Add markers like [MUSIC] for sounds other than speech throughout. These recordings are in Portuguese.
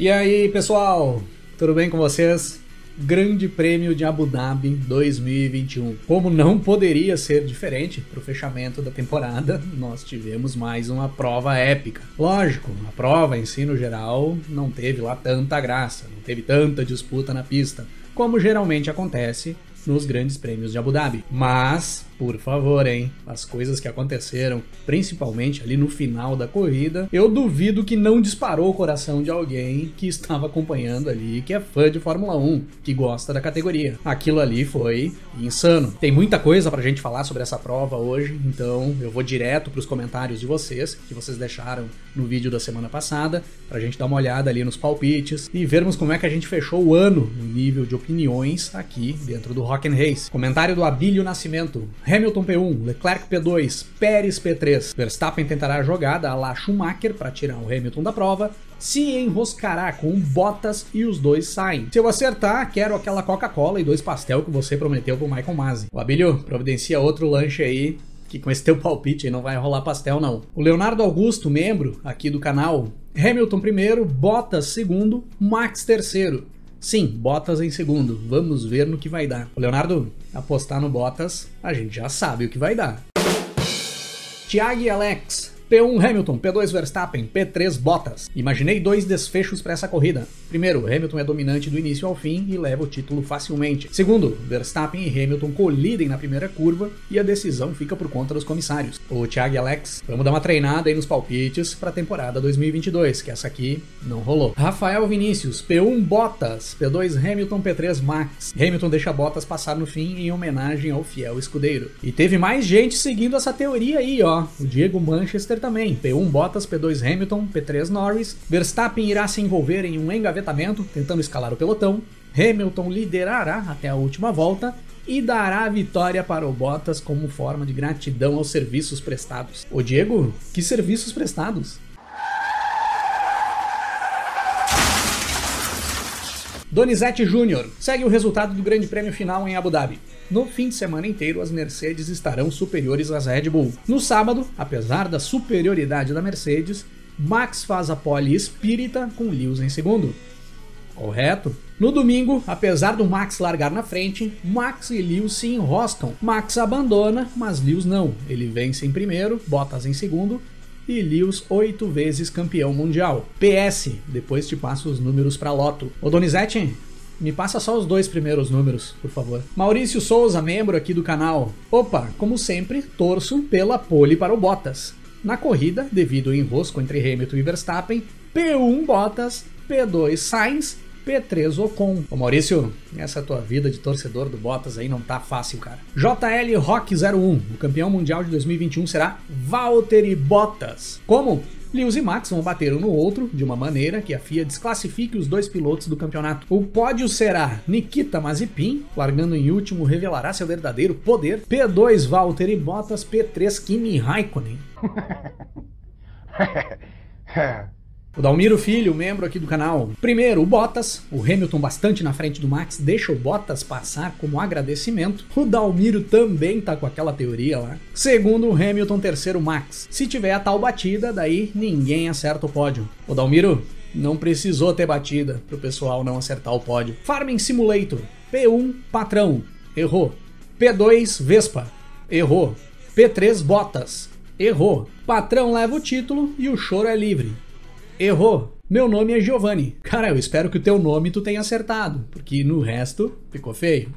E aí, pessoal? Tudo bem com vocês? Grande Prêmio de Abu Dhabi 2021. Como não poderia ser diferente, para o fechamento da temporada, nós tivemos mais uma prova épica. Lógico, a prova em si, no geral, não teve lá tanta graça, não teve tanta disputa na pista, como geralmente acontece nos grandes prêmios de Abu Dhabi. Mas, por favor, hein, as coisas que aconteceram, principalmente ali no final da corrida, eu duvido que não disparou o coração de alguém que estava acompanhando ali, que é fã de Fórmula 1, que gosta da categoria. Aquilo ali foi insano. Tem muita coisa pra gente falar sobre essa prova hoje, então eu vou direto pros comentários de vocês, que vocês deixaram no vídeo da semana passada, pra gente dar uma olhada ali nos palpites e vermos como é que a gente fechou o ano no nível de opiniões aqui dentro do Rock and Race. Comentário do Abílio Nascimento. Hamilton P1, Leclerc P2, Pérez P3. Verstappen tentará a jogada a la Schumacher para tirar o Hamilton da prova, se enroscará com Bottas e os dois saem. Se eu acertar, quero aquela Coca-Cola e dois pastel que você prometeu pro Michael Masi. O Abílio, providencia outro lanche aí que com esse teu palpite não vai rolar pastel não. O Leonardo Augusto, membro aqui do canal, Hamilton primeiro, Bottas segundo, Max terceiro. Sim, Bottas em segundo. Vamos ver no que vai dar. Leonardo, apostar no Bottas, a gente já sabe o que vai dar. Thiago e Alex, P1 Hamilton, P2 Verstappen, P3 Bottas. Imaginei dois desfechos para essa corrida. Primeiro, Hamilton é dominante do início ao fim e leva o título facilmente. Segundo, Verstappen e Hamilton colidem na primeira curva e a decisão fica por conta dos comissários. O Thiago e Alex, vamos dar uma treinada aí nos palpites para a temporada 2022, que essa aqui não rolou. Rafael Vinícius, P1 Bottas, P2 Hamilton, P3 Max. Hamilton deixa Bottas passar no fim em homenagem ao fiel escudeiro. E teve mais gente seguindo essa teoria aí, ó. O Diego Manchester também. P1 Bottas, P2 Hamilton, P3 Norris. Verstappen irá se envolver em um engavetamento, tentando escalar o pelotão. Hamilton liderará até a última volta e dará a vitória para o Bottas como forma de gratidão aos serviços prestados. Ô Diego, que serviços prestados? Donizete Júnior segue o resultado do Grande Prêmio final em Abu Dhabi. No fim de semana inteiro, as Mercedes estarão superiores às Red Bull. No sábado, apesar da superioridade da Mercedes, Max faz a pole espírita com Lewis em segundo. Correto? No domingo, apesar do Max largar na frente, Max e Lewis se enroscam. Max abandona, mas Lewis não. Ele vence em primeiro, Bottas em segundo e Lewis oito vezes campeão mundial. PS, depois te passo os números para Loto. Ô Donizete, me passa só os dois primeiros números, por favor. Maurício Souza, membro aqui do canal. Opa, como sempre, torço pela pole para o Bottas. Na corrida, devido ao enrosco entre Hamilton e Verstappen, P1 Bottas, P2 Sainz, P3 Ocon. Ô Maurício, essa tua vida de torcedor do Bottas aí não tá fácil, cara. JL Rock 01, o campeão mundial de 2021 será Valtteri Bottas. Como? Lewis e Max vão bater um no outro de uma maneira que a FIA desclassifique os dois pilotos do campeonato. O pódio será Nikita Mazepin, largando em último, revelará seu verdadeiro poder. P2 Valtteri Bottas, P3 Kimi Raikkonen. [LAUGHS] O Dalmiro Filho, membro aqui do canal. Primeiro, o Bottas. O Hamilton bastante na frente do Max deixa o Bottas passar como agradecimento. O Dalmiro também tá com aquela teoria lá. Segundo, o Hamilton. Terceiro, Max. Se tiver a tal batida, daí ninguém acerta o pódio. O Dalmiro não precisou ter batida pro pessoal não acertar o pódio. Farming Simulator. P1, patrão. Errou. P2, Vespa. Errou. P3, Bottas. Errou. Patrão leva o título e o choro é livre. Errou. Meu nome é Giovanni. Cara, eu espero que o teu nome tu tenha acertado, porque no resto ficou feio.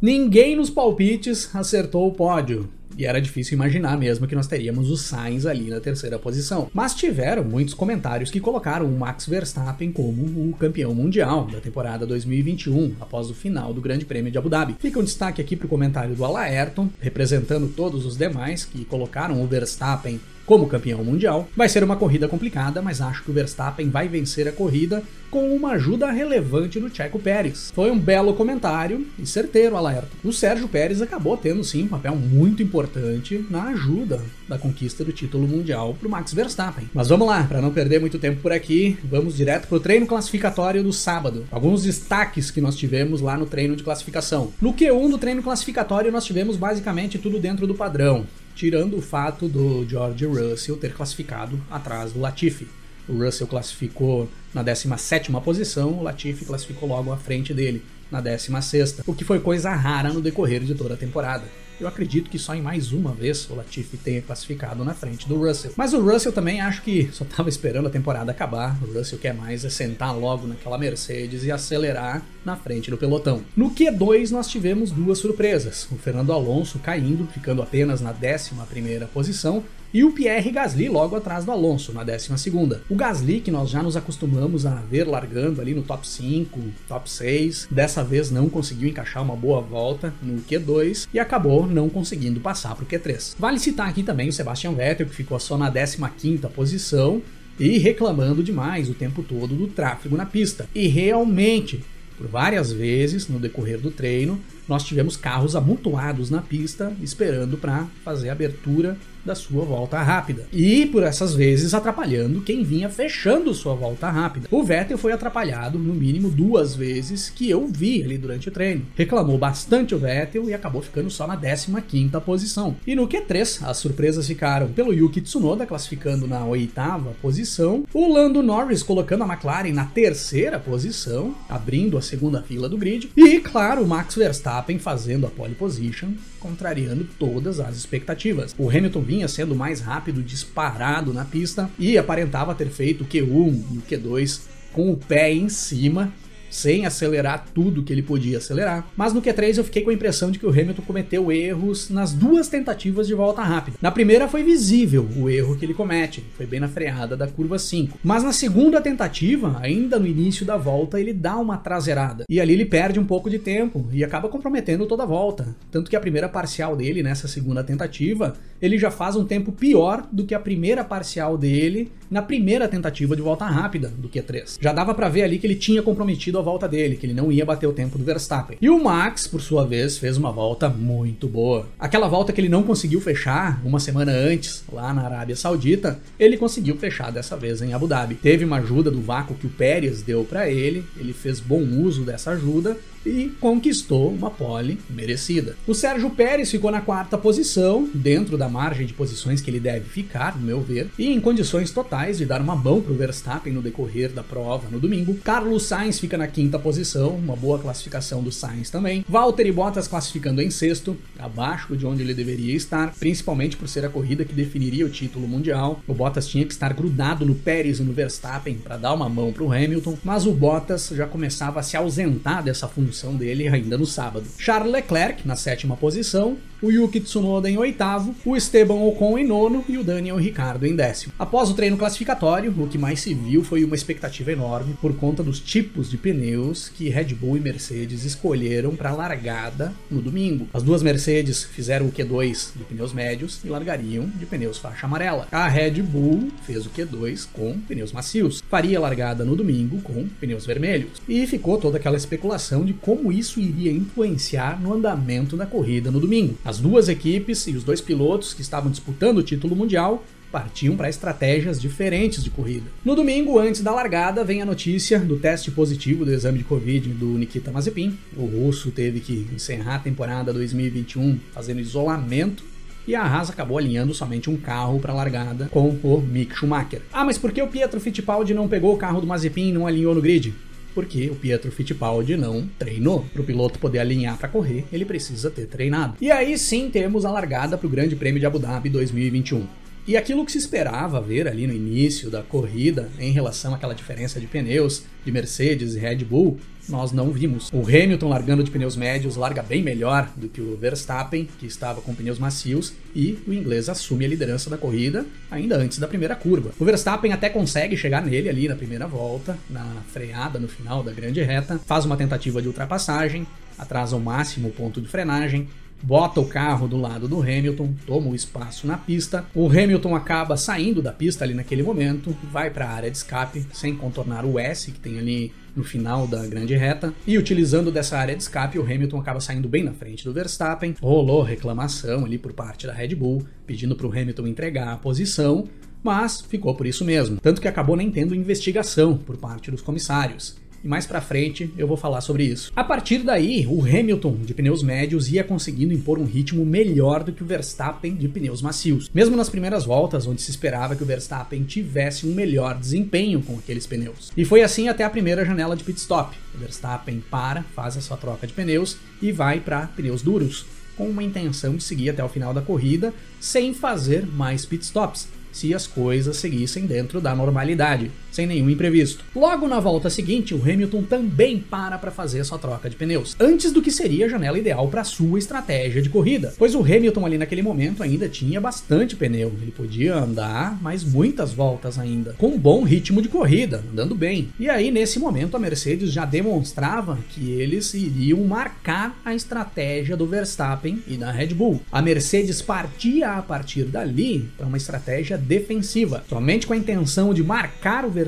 Ninguém nos palpites acertou o pódio. E era difícil imaginar mesmo que nós teríamos o Sainz ali na terceira posição. Mas tiveram muitos comentários que colocaram o Max Verstappen como o campeão mundial da temporada 2021, após o final do Grande Prêmio de Abu Dhabi. Fica um destaque aqui para o comentário do Alaerton, representando todos os demais que colocaram o Verstappen como campeão mundial. Vai ser uma corrida complicada, mas acho que o Verstappen vai vencer a corrida com uma ajuda relevante do Checo Pérez. Foi um belo comentário e certeiro alerta. O Sérgio Pérez acabou tendo sim um papel muito importante na ajuda da conquista do título mundial para o Max Verstappen. Mas vamos lá, para não perder muito tempo por aqui, vamos direto para o treino classificatório do sábado. Alguns destaques que nós tivemos lá no treino de classificação. No Q1 do treino classificatório nós tivemos basicamente tudo dentro do padrão tirando o fato do George Russell ter classificado atrás do Latifi. O Russell classificou na 17 posição, o Latifi classificou logo à frente dele, na 16, o que foi coisa rara no decorrer de toda a temporada. Eu acredito que só em mais uma vez o Latifi tenha classificado na frente do Russell. Mas o Russell também acho que só estava esperando a temporada acabar. O Russell quer mais é sentar logo naquela Mercedes e acelerar na frente do pelotão. No Q2 nós tivemos duas surpresas. O Fernando Alonso caindo, ficando apenas na 11 primeira posição, e o Pierre Gasly logo atrás do Alonso, na 12. O Gasly, que nós já nos acostumamos a ver largando ali no top 5, top 6, dessa vez não conseguiu encaixar uma boa volta no Q2 e acabou não conseguindo passar para o Q3. Vale citar aqui também o Sebastian Vettel, que ficou só na 15 posição e reclamando demais o tempo todo do tráfego na pista. E realmente, por várias vezes no decorrer do treino, nós tivemos carros amontoados na pista esperando para fazer a abertura da sua volta rápida. E por essas vezes atrapalhando quem vinha fechando sua volta rápida. O Vettel foi atrapalhado no mínimo duas vezes que eu vi ali durante o treino. Reclamou bastante o Vettel e acabou ficando só na 15ª posição. E no Q3, as surpresas ficaram pelo Yuki Tsunoda classificando na oitava posição, o Lando Norris colocando a McLaren na terceira posição, abrindo a segunda fila do grid, e claro, o Max Verstappen fazendo a pole position, contrariando todas as expectativas. O Hamilton vinha sendo mais rápido disparado na pista e aparentava ter feito o Q1 e o Q2 com o pé em cima sem acelerar tudo que ele podia acelerar. Mas no Q3 eu fiquei com a impressão de que o Hamilton cometeu erros nas duas tentativas de volta rápida. Na primeira foi visível o erro que ele comete, foi bem na freada da curva 5. Mas na segunda tentativa, ainda no início da volta, ele dá uma traseirada. E ali ele perde um pouco de tempo e acaba comprometendo toda a volta. Tanto que a primeira parcial dele nessa segunda tentativa, ele já faz um tempo pior do que a primeira parcial dele na primeira tentativa de volta rápida do Q3. Já dava para ver ali que ele tinha comprometido a volta dele, que ele não ia bater o tempo do Verstappen. E o Max, por sua vez, fez uma volta muito boa. Aquela volta que ele não conseguiu fechar uma semana antes, lá na Arábia Saudita, ele conseguiu fechar dessa vez em Abu Dhabi. Teve uma ajuda do vácuo que o Pérez deu para ele, ele fez bom uso dessa ajuda e conquistou uma pole merecida. O Sérgio Pérez ficou na quarta posição, dentro da margem de posições que ele deve ficar, no meu ver, e em condições totais de dar uma mão para o Verstappen no decorrer da prova no domingo. Carlos Sainz fica na quinta posição, uma boa classificação do Sainz também. Valtteri Bottas classificando em sexto, abaixo de onde ele deveria estar, principalmente por ser a corrida que definiria o título mundial. O Bottas tinha que estar grudado no Pérez e no Verstappen para dar uma mão para o Hamilton, mas o Bottas já começava a se ausentar dessa função dele ainda no sábado. Charles Leclerc na sétima posição, o Yuki Tsunoda em oitavo, o Esteban Ocon em nono e o Daniel Ricciardo em décimo. Após o treino classificatório, o que mais se viu foi uma expectativa enorme por conta dos tipos de pneus que Red Bull e Mercedes escolheram para a largada no domingo. As duas Mercedes fizeram o Q2 de pneus médios e largariam de pneus faixa amarela. A Red Bull fez o Q2 com pneus macios, faria a largada no domingo com pneus vermelhos. E ficou toda aquela especulação de como isso iria influenciar no andamento da corrida no domingo. As duas equipes e os dois pilotos que estavam disputando o título mundial partiam para estratégias diferentes de corrida. No domingo, antes da largada, vem a notícia do teste positivo do exame de Covid do Nikita Mazepin. O russo teve que encerrar a temporada 2021 fazendo isolamento e a Haas acabou alinhando somente um carro para a largada com o Mick Schumacher. Ah, mas por que o Pietro Fittipaldi não pegou o carro do Mazepin e não alinhou no grid? Porque o Pietro Fittipaldi não treinou. Para o piloto poder alinhar para correr, ele precisa ter treinado. E aí sim temos a largada para o Grande Prêmio de Abu Dhabi 2021. E aquilo que se esperava ver ali no início da corrida em relação àquela diferença de pneus de Mercedes e Red Bull, nós não vimos. O Hamilton largando de pneus médios larga bem melhor do que o Verstappen, que estava com pneus macios, e o inglês assume a liderança da corrida ainda antes da primeira curva. O Verstappen até consegue chegar nele ali na primeira volta, na freada no final da grande reta, faz uma tentativa de ultrapassagem, atrasa ao máximo o ponto de frenagem, bota o carro do lado do Hamilton, toma o espaço na pista. O Hamilton acaba saindo da pista ali naquele momento, vai para a área de escape sem contornar o S que tem ali no final da grande reta. E utilizando dessa área de escape, o Hamilton acaba saindo bem na frente do Verstappen. Rolou reclamação ali por parte da Red Bull, pedindo para o Hamilton entregar a posição, mas ficou por isso mesmo. Tanto que acabou nem tendo investigação por parte dos comissários e mais para frente eu vou falar sobre isso. A partir daí, o Hamilton de pneus médios ia conseguindo impor um ritmo melhor do que o Verstappen de pneus macios, mesmo nas primeiras voltas, onde se esperava que o Verstappen tivesse um melhor desempenho com aqueles pneus. E foi assim até a primeira janela de pit stop. O Verstappen para, faz a sua troca de pneus e vai para pneus duros, com uma intenção de seguir até o final da corrida sem fazer mais pit stops se as coisas seguissem dentro da normalidade, sem nenhum imprevisto. Logo na volta seguinte, o Hamilton também para para fazer sua troca de pneus, antes do que seria a janela ideal para sua estratégia de corrida, pois o Hamilton ali naquele momento ainda tinha bastante pneu, ele podia andar mais muitas voltas ainda, com um bom ritmo de corrida, andando bem. E aí nesse momento a Mercedes já demonstrava que eles iriam marcar a estratégia do Verstappen e da Red Bull. A Mercedes partia a partir dali para uma estratégia defensiva, somente com a intenção de marcar o Verstappen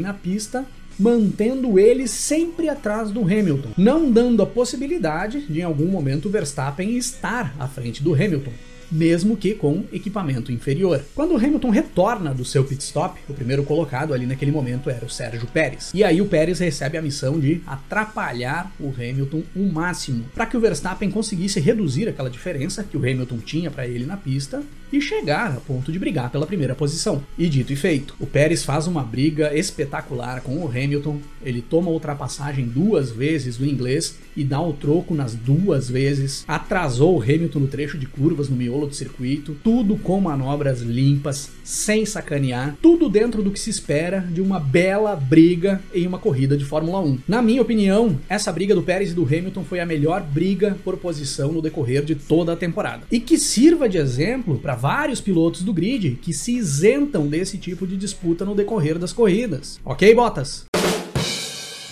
na pista mantendo ele sempre atrás do Hamilton, não dando a possibilidade de em algum momento Verstappen estar à frente do Hamilton mesmo que com equipamento inferior. Quando o Hamilton retorna do seu pit stop, o primeiro colocado ali naquele momento era o Sérgio Pérez. E aí o Pérez recebe a missão de atrapalhar o Hamilton o máximo, para que o Verstappen conseguisse reduzir aquela diferença que o Hamilton tinha para ele na pista e chegar a ponto de brigar pela primeira posição. E dito e feito, o Pérez faz uma briga espetacular com o Hamilton, ele toma a ultrapassagem duas vezes do inglês e dá o troco nas duas vezes, atrasou o Hamilton no trecho de curvas no miolo do circuito, tudo com manobras limpas, sem sacanear, tudo dentro do que se espera de uma bela briga em uma corrida de Fórmula 1. Na minha opinião, essa briga do Pérez e do Hamilton foi a melhor briga por posição no decorrer de toda a temporada. E que sirva de exemplo para vários pilotos do grid que se isentam desse tipo de disputa no decorrer das corridas. Ok, Bottas?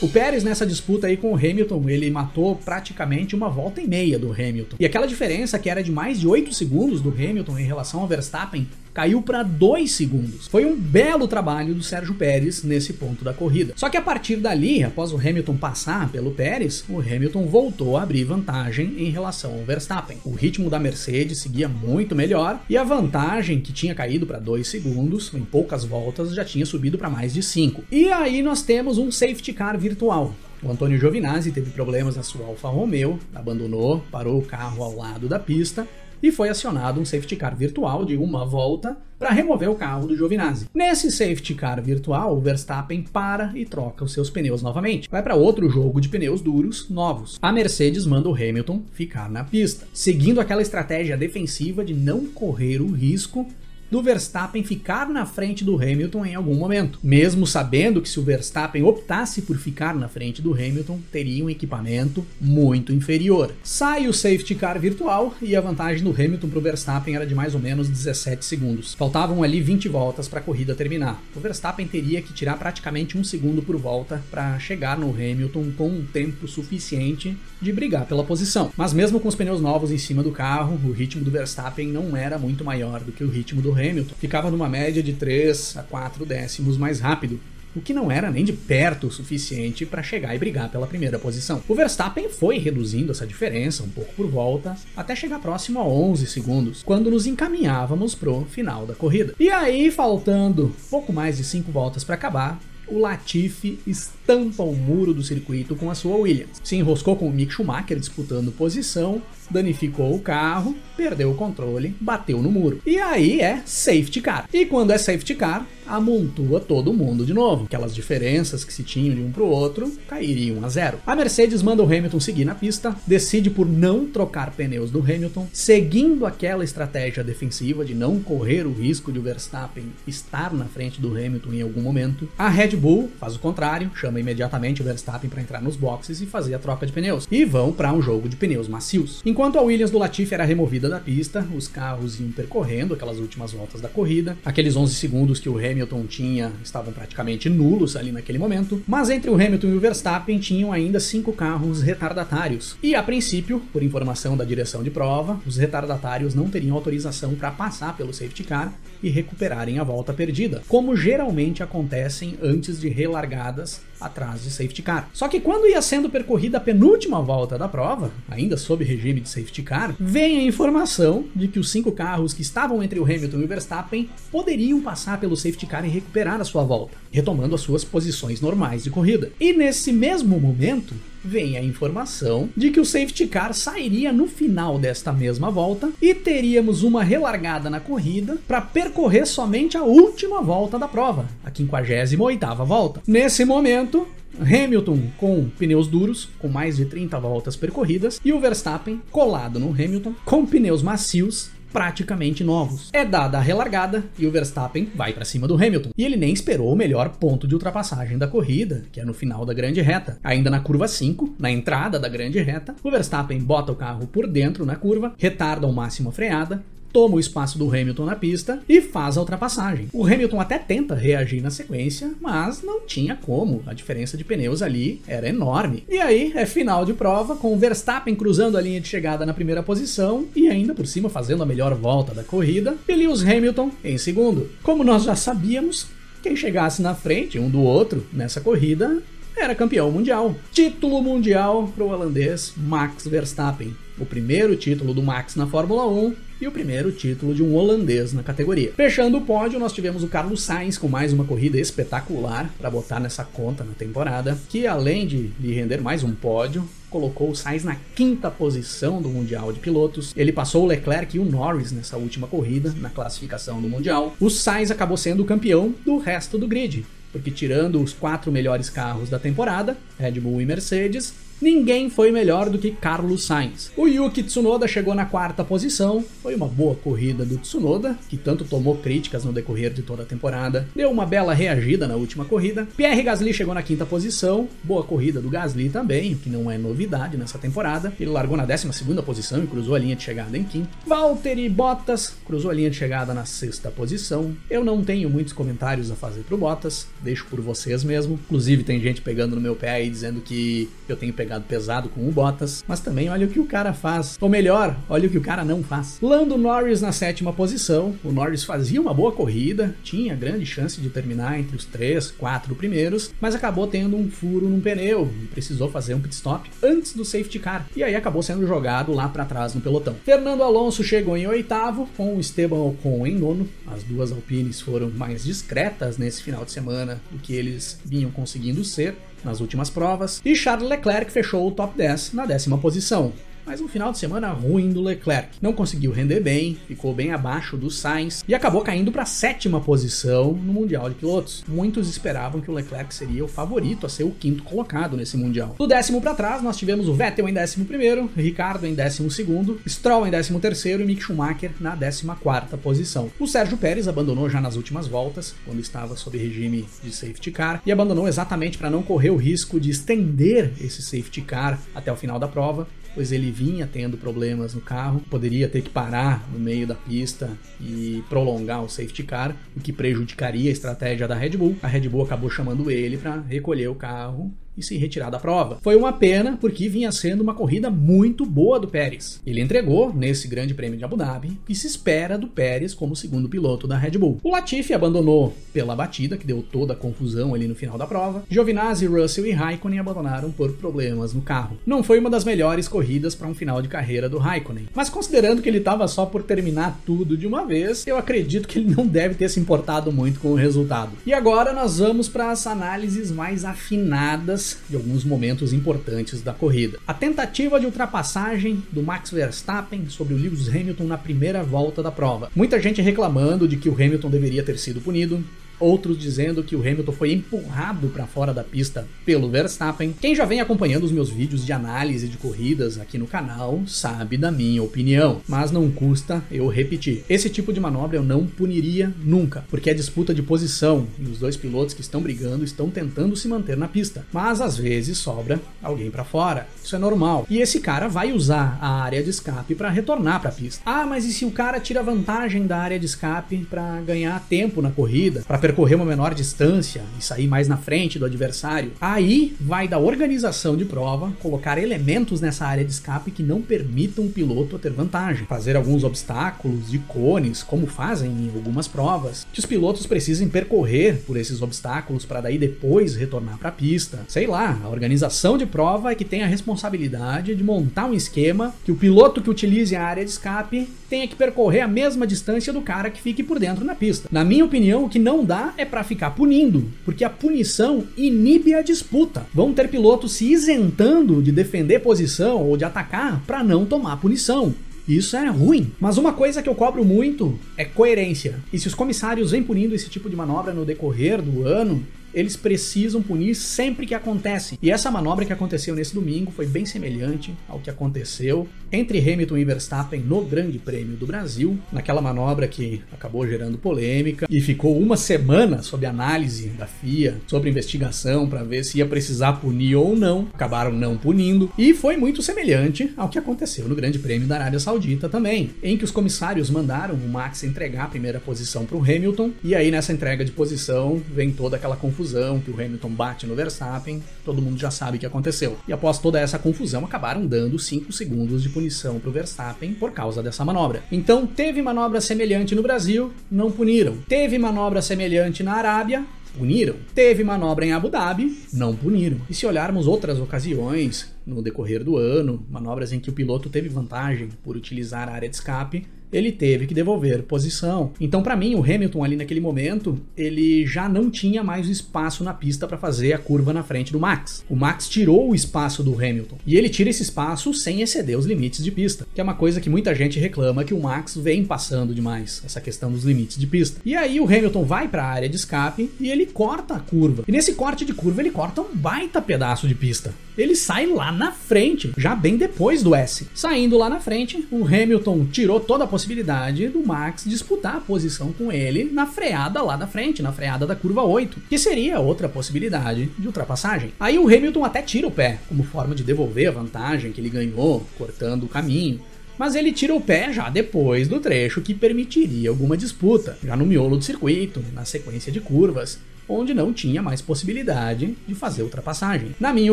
O Pérez nessa disputa aí com o Hamilton, ele matou praticamente uma volta e meia do Hamilton. E aquela diferença que era de mais de 8 segundos do Hamilton em relação ao Verstappen caiu para 2 segundos. Foi um belo trabalho do Sérgio Pérez nesse ponto da corrida. Só que a partir dali, após o Hamilton passar pelo Pérez, o Hamilton voltou a abrir vantagem em relação ao Verstappen. O ritmo da Mercedes seguia muito melhor e a vantagem que tinha caído para 2 segundos em poucas voltas já tinha subido para mais de 5. E aí nós temos um safety car virtual. O Antônio Giovinazzi teve problemas na sua Alfa Romeo, abandonou, parou o carro ao lado da pista e foi acionado um safety car virtual de uma volta para remover o carro do Giovinazzi. Nesse safety car virtual, o Verstappen para e troca os seus pneus novamente. Vai para outro jogo de pneus duros novos. A Mercedes manda o Hamilton ficar na pista, seguindo aquela estratégia defensiva de não correr o risco do Verstappen ficar na frente do Hamilton em algum momento, mesmo sabendo que se o Verstappen optasse por ficar na frente do Hamilton, teria um equipamento muito inferior. Sai o safety car virtual e a vantagem do Hamilton para o Verstappen era de mais ou menos 17 segundos. Faltavam ali 20 voltas para a corrida terminar. O Verstappen teria que tirar praticamente um segundo por volta para chegar no Hamilton com um tempo suficiente de brigar pela posição. Mas mesmo com os pneus novos em cima do carro, o ritmo do Verstappen não era muito maior do que o ritmo do Hamilton ficava numa média de 3 a 4 décimos mais rápido, o que não era nem de perto o suficiente para chegar e brigar pela primeira posição. O Verstappen foi reduzindo essa diferença um pouco por volta, até chegar próximo a 11 segundos, quando nos encaminhávamos pro final da corrida. E aí, faltando pouco mais de 5 voltas para acabar, o Latifi estampa o muro do circuito com a sua Williams. Se enroscou com o Mick Schumacher disputando posição danificou o carro, perdeu o controle, bateu no muro. E aí é safety car. E quando é safety car, amontoa todo mundo de novo. Aquelas diferenças que se tinham de um para o outro cairiam a zero. A Mercedes manda o Hamilton seguir na pista, decide por não trocar pneus do Hamilton, seguindo aquela estratégia defensiva de não correr o risco de o Verstappen estar na frente do Hamilton em algum momento. A Red Bull faz o contrário, chama imediatamente o Verstappen para entrar nos boxes e fazer a troca de pneus. E vão para um jogo de pneus macios. Enquanto a Williams do Latifi era removida da pista, os carros iam percorrendo aquelas últimas voltas da corrida. Aqueles 11 segundos que o Hamilton tinha estavam praticamente nulos ali naquele momento, mas entre o Hamilton e o Verstappen tinham ainda cinco carros retardatários. E a princípio, por informação da direção de prova, os retardatários não teriam autorização para passar pelo safety car e recuperarem a volta perdida, como geralmente acontecem antes de relargadas atrás de safety car. Só que quando ia sendo percorrida a penúltima volta da prova, ainda sob regime de safety car, vem a informação de que os cinco carros que estavam entre o Hamilton e o Verstappen poderiam passar pelo safety car e recuperar a sua volta, retomando as suas posições normais de corrida. E nesse mesmo momento, vem a informação de que o safety car sairia no final desta mesma volta e teríamos uma relargada na corrida para percorrer somente a última volta da prova, a 58ª volta. Nesse momento, Hamilton com pneus duros, com mais de 30 voltas percorridas, e o Verstappen colado no Hamilton com pneus macios praticamente novos. É dada a relargada e o Verstappen vai para cima do Hamilton. E ele nem esperou o melhor ponto de ultrapassagem da corrida, que é no final da grande reta. Ainda na curva 5, na entrada da grande reta, o Verstappen bota o carro por dentro na curva, retarda ao máximo a freada, toma o espaço do Hamilton na pista e faz a ultrapassagem. O Hamilton até tenta reagir na sequência, mas não tinha como. A diferença de pneus ali era enorme. E aí é final de prova com o Verstappen cruzando a linha de chegada na primeira posição e ainda por cima fazendo a melhor volta da corrida, e Lewis Hamilton em segundo. Como nós já sabíamos, quem chegasse na frente um do outro nessa corrida era campeão mundial. Título mundial para o holandês Max Verstappen. O primeiro título do Max na Fórmula 1 e o primeiro título de um holandês na categoria. Fechando o pódio, nós tivemos o Carlos Sainz com mais uma corrida espetacular para botar nessa conta na temporada, que além de lhe render mais um pódio, colocou o Sainz na quinta posição do Mundial de Pilotos. Ele passou o Leclerc e o Norris nessa última corrida, na classificação do Mundial. O Sainz acabou sendo o campeão do resto do grid, porque tirando os quatro melhores carros da temporada, Red Bull e Mercedes, ninguém foi melhor do que Carlos Sainz. O Yuki Tsunoda chegou na quarta posição, foi uma boa corrida do Tsunoda, que tanto tomou críticas no decorrer de toda a temporada, deu uma bela reagida na última corrida. Pierre Gasly chegou na quinta posição, boa corrida do Gasly também, o que não é novidade nessa temporada. Ele largou na décima segunda posição e cruzou a linha de chegada em quinto. Valtteri Bottas cruzou a linha de chegada na sexta posição. Eu não tenho muitos comentários a fazer pro Bottas, deixo por vocês mesmo. Inclusive tem gente pegando no meu pé aí dizendo que eu tenho pegado pegado pesado com o Bottas, mas também olha o que o cara faz. Ou melhor, olha o que o cara não faz. Lando Norris na sétima posição. O Norris fazia uma boa corrida, tinha grande chance de terminar entre os três, quatro primeiros, mas acabou tendo um furo num pneu e precisou fazer um pit stop antes do safety car. E aí acabou sendo jogado lá para trás no pelotão. Fernando Alonso chegou em oitavo, com o Esteban Ocon em nono. As duas Alpines foram mais discretas nesse final de semana do que eles vinham conseguindo ser nas últimas provas, e Charles Leclerc fechou o top 10 na décima posição mas um final de semana ruim do Leclerc. Não conseguiu render bem, ficou bem abaixo do Sainz e acabou caindo para a sétima posição no Mundial de Pilotos. Muitos esperavam que o Leclerc seria o favorito a ser o quinto colocado nesse Mundial. Do décimo para trás, nós tivemos o Vettel em décimo primeiro, Ricardo em décimo segundo, Stroll em décimo terceiro e Mick Schumacher na décima quarta posição. O Sérgio Pérez abandonou já nas últimas voltas, quando estava sob regime de safety car, e abandonou exatamente para não correr o risco de estender esse safety car até o final da prova pois ele vinha tendo problemas no carro, poderia ter que parar no meio da pista e prolongar o safety car, o que prejudicaria a estratégia da Red Bull. A Red Bull acabou chamando ele para recolher o carro e se retirar da prova. Foi uma pena porque vinha sendo uma corrida muito boa do Pérez. Ele entregou nesse Grande Prêmio de Abu Dhabi e se espera do Pérez como segundo piloto da Red Bull. O Latifi abandonou pela batida, que deu toda a confusão ali no final da prova. Giovinazzi, Russell e Raikkonen abandonaram por problemas no carro. Não foi uma das melhores corridas para um final de carreira do Raikkonen, mas considerando que ele estava só por terminar tudo de uma vez, eu acredito que ele não deve ter se importado muito com o resultado. E agora nós vamos para as análises mais afinadas de alguns momentos importantes da corrida. A tentativa de ultrapassagem do Max Verstappen sobre o Lewis Hamilton na primeira volta da prova. Muita gente reclamando de que o Hamilton deveria ter sido punido, outros dizendo que o Hamilton foi empurrado para fora da pista pelo Verstappen. Quem já vem acompanhando os meus vídeos de análise de corridas aqui no canal sabe da minha opinião, mas não custa eu repetir. Esse tipo de manobra eu não puniria nunca, porque é disputa de posição e os dois pilotos que estão brigando estão tentando se manter na pista. Mas às vezes sobra alguém para fora. Isso é normal. E esse cara vai usar a área de escape para retornar para a pista. Ah, mas e se o cara tira vantagem da área de escape para ganhar tempo na corrida, percorrer uma menor distância e sair mais na frente do adversário? Aí vai da organização de prova colocar elementos nessa área de escape que não permitam o piloto ter vantagem, fazer alguns obstáculos de cones, como fazem em algumas provas, que os pilotos precisem percorrer por esses obstáculos para daí depois retornar para a pista. Sei lá, a organização de prova é que tem a responsabilidade de montar um esquema que o piloto que utilize a área de escape tenha que percorrer a mesma distância do cara que fique por dentro na pista. Na minha opinião, o que não dá é para ficar punindo, porque a punição inibe a disputa. Vão ter pilotos se isentando de defender posição ou de atacar para não tomar punição. Isso é ruim. Mas uma coisa que eu cobro muito é coerência. E se os comissários vêm punindo esse tipo de manobra no decorrer do ano, eles precisam punir sempre que acontece. E essa manobra que aconteceu nesse domingo foi bem semelhante ao que aconteceu entre Hamilton e Verstappen no Grande Prêmio do Brasil, naquela manobra que acabou gerando polêmica e ficou uma semana sob análise da FIA, sobre investigação para ver se ia precisar punir ou não. Acabaram não punindo e foi muito semelhante ao que aconteceu no Grande Prêmio da Arábia Saudita também, em que os comissários mandaram o Max entregar a primeira posição para o Hamilton e aí nessa entrega de posição vem toda aquela confusão confusão, que o Hamilton bate no Verstappen, todo mundo já sabe o que aconteceu. E após toda essa confusão, acabaram dando 5 segundos de punição para o Verstappen por causa dessa manobra. Então, teve manobra semelhante no Brasil, não puniram. Teve manobra semelhante na Arábia, puniram. Teve manobra em Abu Dhabi, não puniram. E se olharmos outras ocasiões no decorrer do ano, manobras em que o piloto teve vantagem por utilizar a área de escape, ele teve que devolver posição. Então, para mim, o Hamilton ali naquele momento, ele já não tinha mais espaço na pista para fazer a curva na frente do Max. O Max tirou o espaço do Hamilton e ele tira esse espaço sem exceder os limites de pista, que é uma coisa que muita gente reclama que o Max vem passando demais, essa questão dos limites de pista. E aí o Hamilton vai para a área de escape e ele corta a curva. E nesse corte de curva ele corta um baita pedaço de pista. Ele sai lá na frente, já bem depois do S. Saindo lá na frente, o Hamilton tirou toda a possibilidade do Max disputar a posição com ele na freada lá da frente, na freada da curva 8, que seria outra possibilidade de ultrapassagem. Aí o Hamilton até tira o pé, como forma de devolver a vantagem que ele ganhou, cortando o caminho mas ele tira o pé já depois do trecho que permitiria alguma disputa, já no miolo do circuito, na sequência de curvas, onde não tinha mais possibilidade de fazer ultrapassagem. Na minha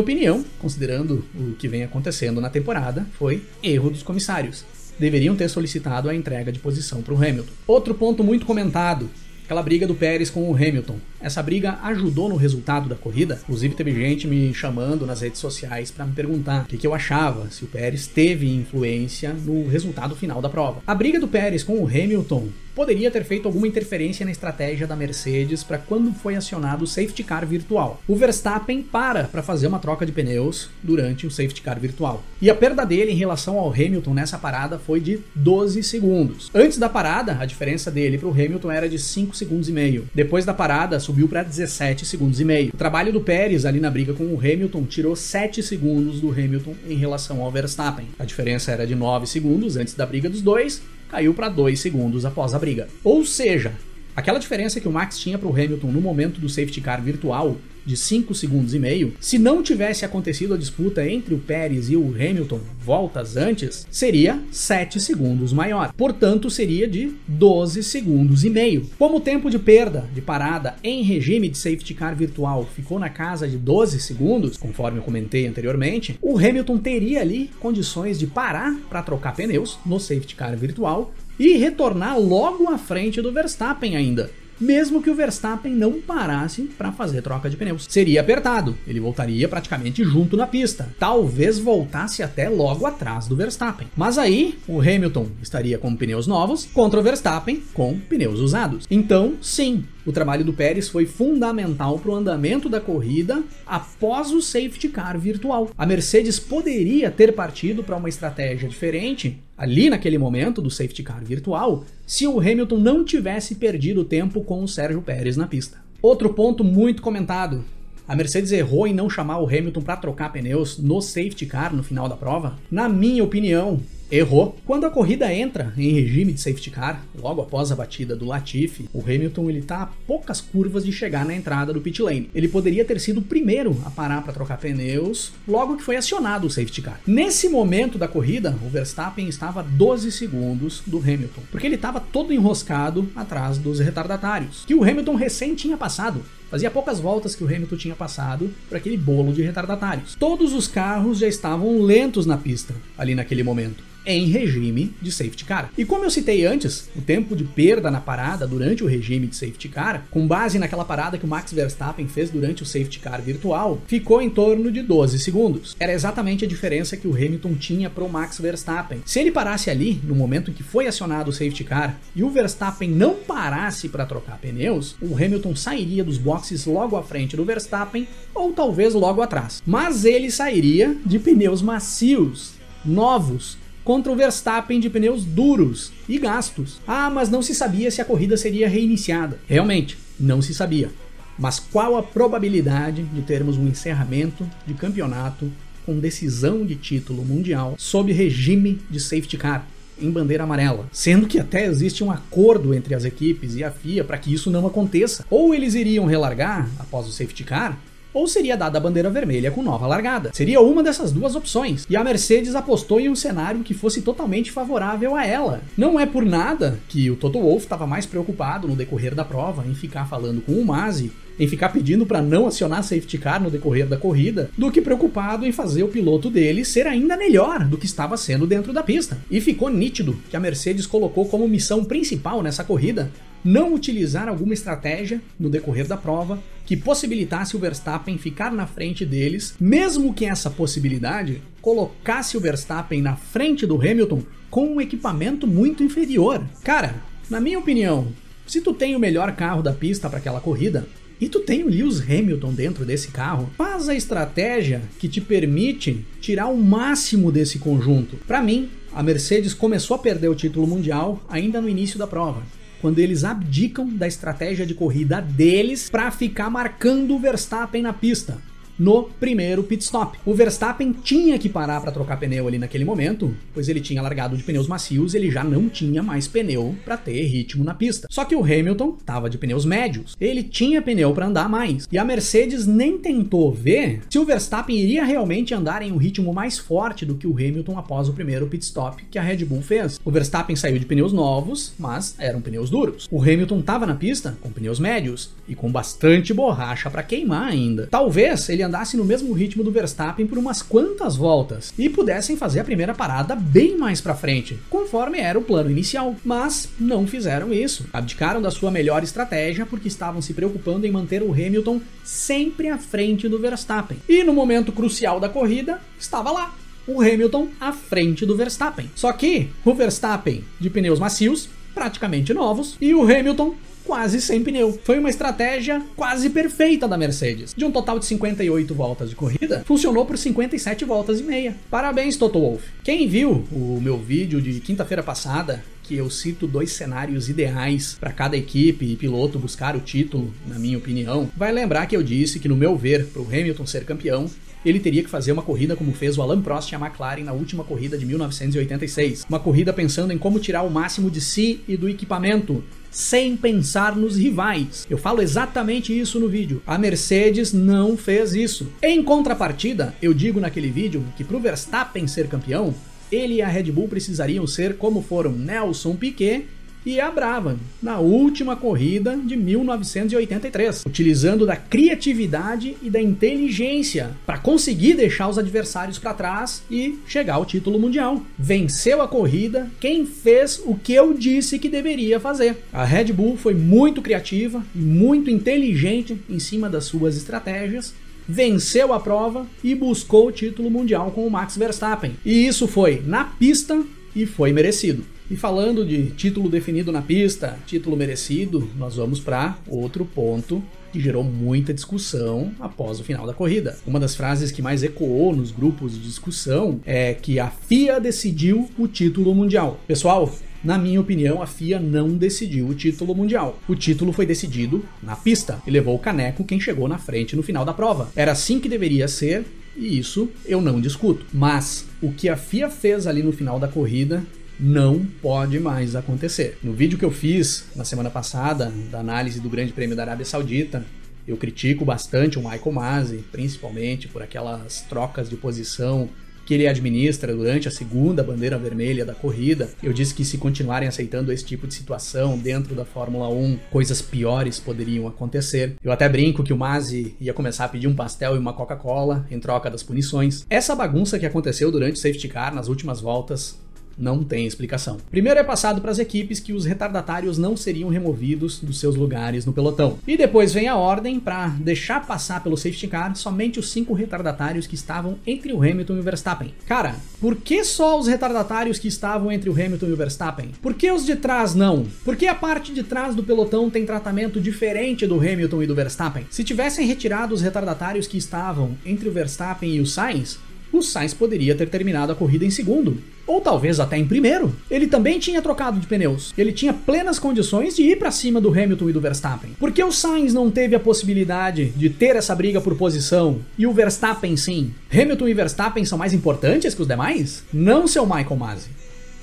opinião, considerando o que vem acontecendo na temporada, foi erro dos comissários deveriam ter solicitado a entrega de posição para o Hamilton. Outro ponto muito comentado aquela briga do Pérez com o Hamilton. Essa briga ajudou no resultado da corrida. Inclusive, teve gente me chamando nas redes sociais para me perguntar o que, que, eu achava, se o Pérez teve influência no resultado final da prova. A briga do Pérez com o Hamilton poderia ter feito alguma interferência na estratégia da Mercedes para quando foi acionado o safety car virtual. O Verstappen para para fazer uma troca de pneus durante o safety car virtual. E a perda dele em relação ao Hamilton nessa parada foi de 12 segundos. Antes da parada, a diferença dele para o Hamilton era de 5 segundos e meio. Depois da parada, subiu para 17 segundos e meio. O trabalho do Pérez ali na briga com o Hamilton tirou 7 segundos do Hamilton em relação ao Verstappen. A diferença era de 9 segundos antes da briga dos dois caiu para 2 segundos após a briga. Ou seja, aquela diferença que o Max tinha para o Hamilton no momento do safety car virtual de 5 segundos e meio, se não tivesse acontecido a disputa entre o Pérez e o Hamilton voltas antes, seria 7 segundos maior. Portanto, seria de 12 segundos e meio. Como o tempo de perda de parada em regime de safety car virtual ficou na casa de 12 segundos, conforme eu comentei anteriormente, o Hamilton teria ali condições de parar para trocar pneus no safety car virtual e retornar logo à frente do Verstappen ainda mesmo que o Verstappen não parasse para fazer troca de pneus. Seria apertado, ele voltaria praticamente junto na pista, talvez voltasse até logo atrás do Verstappen. Mas aí o Hamilton estaria com pneus novos contra o Verstappen com pneus usados. Então, sim, O trabalho do Pérez foi fundamental para o andamento da corrida após o safety car virtual. A Mercedes poderia ter partido para uma estratégia diferente ali naquele momento do safety car virtual se o Hamilton não tivesse perdido tempo com o Sérgio Pérez na pista. Outro ponto muito comentado: a Mercedes errou em não chamar o Hamilton para trocar pneus no safety car no final da prova? Na minha opinião, errou. Quando a corrida entra em regime de safety car, logo após a batida do Latifi, o Hamilton ele tá a poucas curvas de chegar na entrada do pit lane. Ele poderia ter sido o primeiro a parar para trocar pneus logo que foi acionado o safety car. Nesse momento da corrida, o Verstappen estava 12 segundos do Hamilton, porque ele estava todo enroscado atrás dos retardatários, que o Hamilton recém tinha passado. Fazia poucas voltas que o Hamilton tinha passado por aquele bolo de retardatários. Todos os carros já estavam lentos na pista ali naquele momento em regime de safety car. E como eu citei antes, o tempo de perda na parada durante o regime de safety car, com base naquela parada que o Max Verstappen fez durante o safety car virtual, ficou em torno de 12 segundos. Era exatamente a diferença que o Hamilton tinha para o Max Verstappen. Se ele parasse ali, no momento em que foi acionado o safety car, e o Verstappen não parasse para trocar pneus, o Hamilton sairia dos boxes logo à frente do Verstappen ou talvez logo atrás. Mas ele sairia de pneus macios, novos, contra o Verstappen de pneus duros e gastos. Ah, mas não se sabia se a corrida seria reiniciada. Realmente, não se sabia. Mas qual a probabilidade de termos um encerramento de campeonato com decisão de título mundial sob regime de safety car? Em bandeira amarela, sendo que até existe um acordo entre as equipes e a FIA para que isso não aconteça. Ou eles iriam relargar após o safety car, ou seria dada a bandeira vermelha com nova largada. Seria uma dessas duas opções, e a Mercedes apostou em um cenário que fosse totalmente favorável a ela. Não é por nada que o Toto Wolff estava mais preocupado no decorrer da prova em ficar falando com o Masi em ficar pedindo para não acionar safety car no decorrer da corrida, do que preocupado em fazer o piloto dele ser ainda melhor do que estava sendo dentro da pista. E ficou nítido que a Mercedes colocou como missão principal nessa corrida não utilizar alguma estratégia no decorrer da prova que possibilitasse o Verstappen ficar na frente deles, mesmo que essa possibilidade colocasse o Verstappen na frente do Hamilton com um equipamento muito inferior. Cara, na minha opinião, se tu tem o melhor carro da pista para aquela corrida, e tu tem o Lewis Hamilton dentro desse carro, faz a estratégia que te permite tirar o máximo desse conjunto. Para mim, a Mercedes começou a perder o título mundial ainda no início da prova quando eles abdicam da estratégia de corrida deles para ficar marcando o Verstappen na pista no primeiro pit stop. O Verstappen tinha que parar para trocar pneu ali naquele momento, pois ele tinha largado de pneus macios, ele já não tinha mais pneu para ter ritmo na pista. Só que o Hamilton estava de pneus médios. Ele tinha pneu para andar mais. E a Mercedes nem tentou ver se o Verstappen iria realmente andar em um ritmo mais forte do que o Hamilton após o primeiro pit stop que a Red Bull fez. O Verstappen saiu de pneus novos, mas eram pneus duros. O Hamilton estava na pista com pneus médios e com bastante borracha para queimar ainda. Talvez ele andasse no mesmo ritmo do Verstappen por umas quantas voltas e pudessem fazer a primeira parada bem mais para frente, conforme era o plano inicial, mas não fizeram isso. Abdicaram da sua melhor estratégia porque estavam se preocupando em manter o Hamilton sempre à frente do Verstappen. E no momento crucial da corrida, estava lá, o Hamilton à frente do Verstappen. Só que o Verstappen de pneus macios, praticamente novos, e o Hamilton quase sem pneu. Foi uma estratégia quase perfeita da Mercedes. De um total de 58 voltas de corrida, funcionou por 57 voltas e meia. Parabéns, Toto Wolff. Quem viu o meu vídeo de quinta-feira passada, que eu cito dois cenários ideais para cada equipe e piloto buscar o título, na minha opinião, vai lembrar que eu disse que, no meu ver, para o Hamilton ser campeão, ele teria que fazer uma corrida como fez o Alan Prost e a McLaren na última corrida de 1986. Uma corrida pensando em como tirar o máximo de si e do equipamento, sem pensar nos rivais. Eu falo exatamente isso no vídeo. A Mercedes não fez isso. Em contrapartida, eu digo naquele vídeo que para o Verstappen ser campeão, ele e a Red Bull precisariam ser como foram Nelson Piquet e a Brava na última corrida de 1983, utilizando da criatividade e da inteligência para conseguir deixar os adversários para trás e chegar ao título mundial. Venceu a corrida quem fez o que eu disse que deveria fazer. A Red Bull foi muito criativa e muito inteligente em cima das suas estratégias venceu a prova e buscou o título mundial com o Max Verstappen. E isso foi na pista e foi merecido. E falando de título definido na pista, título merecido, nós vamos para outro ponto que gerou muita discussão após o final da corrida. Uma das frases que mais ecoou nos grupos de discussão é que a FIA decidiu o título mundial. Pessoal, na minha opinião, a FIA não decidiu o título mundial. O título foi decidido na pista e levou o caneco quem chegou na frente no final da prova. Era assim que deveria ser e isso eu não discuto. Mas o que a FIA fez ali no final da corrida não pode mais acontecer. No vídeo que eu fiz na semana passada, da análise do Grande Prêmio da Arábia Saudita, eu critico bastante o Michael Masi, principalmente por aquelas trocas de posição que ele administra durante a segunda bandeira vermelha da corrida. Eu disse que se continuarem aceitando esse tipo de situação dentro da Fórmula 1, coisas piores poderiam acontecer. Eu até brinco que o Masi ia começar a pedir um pastel e uma Coca-Cola em troca das punições. Essa bagunça que aconteceu durante o safety car nas últimas voltas não tem explicação. Primeiro é passado para as equipes que os retardatários não seriam removidos dos seus lugares no pelotão. E depois vem a ordem para deixar passar pelo safety car somente os cinco retardatários que estavam entre o Hamilton e o Verstappen. Cara, por que só os retardatários que estavam entre o Hamilton e o Verstappen? Por que os de trás não? Por que a parte de trás do pelotão tem tratamento diferente do Hamilton e do Verstappen? Se tivessem retirado os retardatários que estavam entre o Verstappen e o Sainz, o Sainz poderia ter terminado a corrida em segundo, ou talvez até em primeiro. Ele também tinha trocado de pneus. Ele tinha plenas condições de ir para cima do Hamilton e do Verstappen. Por que o Sainz não teve a possibilidade de ter essa briga por posição e o Verstappen sim? Hamilton e Verstappen são mais importantes que os demais? Não, seu Michael Masi.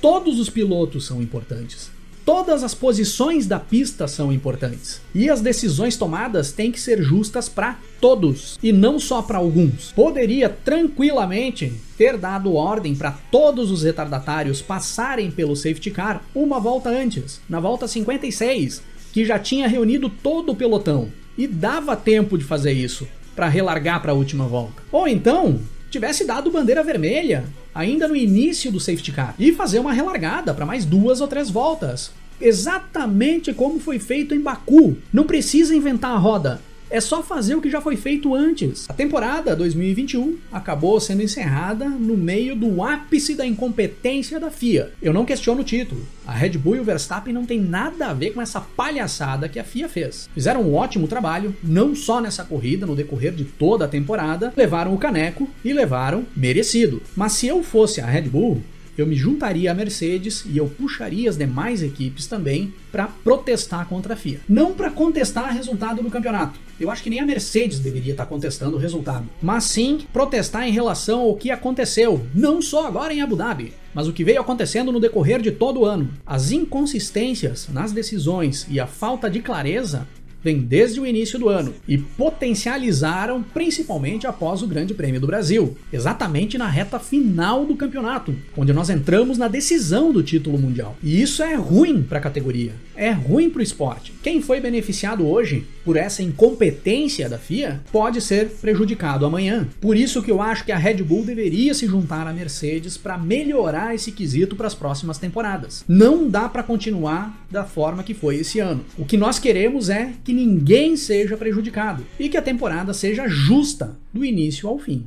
Todos os pilotos são importantes. Todas as posições da pista são importantes. E as decisões tomadas têm que ser justas para todos e não só para alguns. Poderia tranquilamente ter dado ordem para todos os retardatários passarem pelo safety car uma volta antes, na volta 56, que já tinha reunido todo o pelotão. E dava tempo de fazer isso para relargar para a última volta. Ou então, tivesse dado bandeira vermelha ainda no início do safety car e fazer uma relargada para mais duas ou três voltas. Exatamente como foi feito em Baku. Não precisa inventar a roda. É só fazer o que já foi feito antes. A temporada 2021 acabou sendo encerrada no meio do ápice da incompetência da FIA. Eu não questiono o título. A Red Bull e o Verstappen não tem nada a ver com essa palhaçada que a FIA fez. Fizeram um ótimo trabalho, não só nessa corrida, no decorrer de toda a temporada, levaram o caneco e levaram merecido. Mas se eu fosse a Red Bull, eu me juntaria à Mercedes e eu puxaria as demais equipes também para protestar contra a FIA. Não para contestar o resultado do campeonato. Eu acho que nem a Mercedes deveria estar tá contestando o resultado, mas sim protestar em relação ao que aconteceu, não só agora em Abu Dhabi, mas o que veio acontecendo no decorrer de todo o ano. As inconsistências nas decisões e a falta de clareza vem desde o início do ano e potencializaram principalmente após o Grande Prêmio do Brasil, exatamente na reta final do campeonato, onde nós entramos na decisão do título mundial. E isso é ruim para a categoria, é ruim para o esporte. Quem foi beneficiado hoje por essa incompetência da FIA pode ser prejudicado amanhã. Por isso que eu acho que a Red Bull deveria se juntar à Mercedes para melhorar esse quesito para as próximas temporadas. Não dá para continuar da forma que foi esse ano. O que nós queremos é que ninguém seja prejudicado e que a temporada seja justa do início ao fim.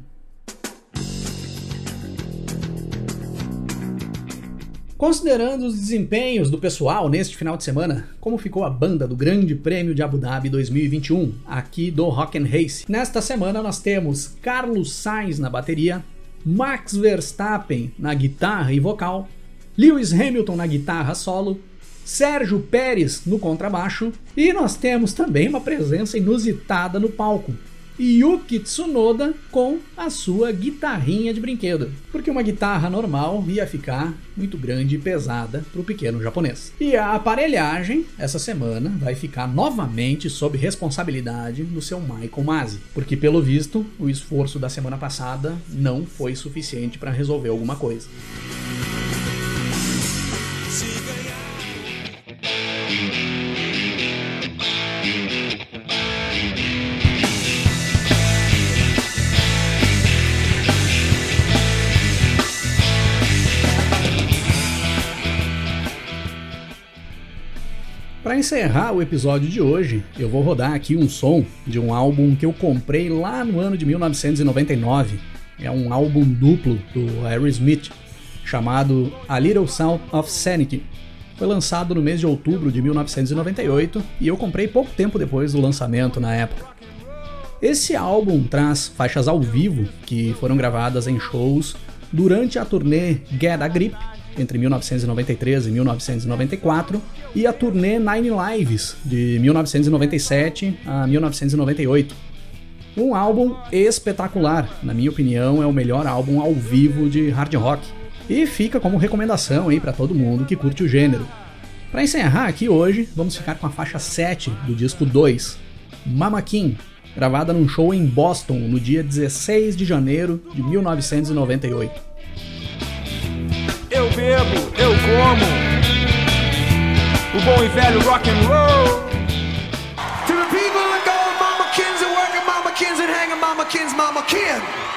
Considerando os desempenhos do pessoal neste final de semana, como ficou a banda do Grande Prêmio de Abu Dhabi 2021, aqui do Rock and Race. Nesta semana nós temos Carlos Sainz na bateria, Max Verstappen na guitarra e vocal, Lewis Hamilton na guitarra solo, Sérgio Pérez no contrabaixo e nós temos também uma presença inusitada no palco. Yuki Tsunoda com a sua guitarrinha de brinquedo, porque uma guitarra normal ia ficar muito grande e pesada para o pequeno japonês. E a aparelhagem, essa semana, vai ficar novamente sob responsabilidade do seu Michael Masi, porque pelo visto o esforço da semana passada não foi suficiente para resolver alguma coisa. Para encerrar o episódio de hoje, eu vou rodar aqui um som de um álbum que eu comprei lá no ano de 1999. É um álbum duplo do Aerosmith, chamado A Little Sound of Sanity. Foi lançado no mês de outubro de 1998 e eu comprei pouco tempo depois do lançamento na época. Esse álbum traz faixas ao vivo que foram gravadas em shows durante a turnê Get a Grip entre 1993 e 1994 e a turnê Nine Lives de 1997 a 1998. Um álbum espetacular, na minha opinião, é o melhor álbum ao vivo de hard rock. E fica como recomendação aí para todo mundo que curte o gênero. Para encerrar aqui hoje, vamos ficar com a faixa 7 do disco 2, Mama King, gravada num show em Boston no dia 16 de janeiro de 1998. Eu bebo, eu como o bom e velho rock and roll. To the people that go, mama kins and working, mama kins and hanging, mama kins, mama kin.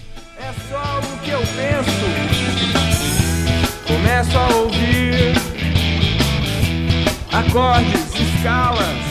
É só o que eu penso. Começo a ouvir acordes, escalas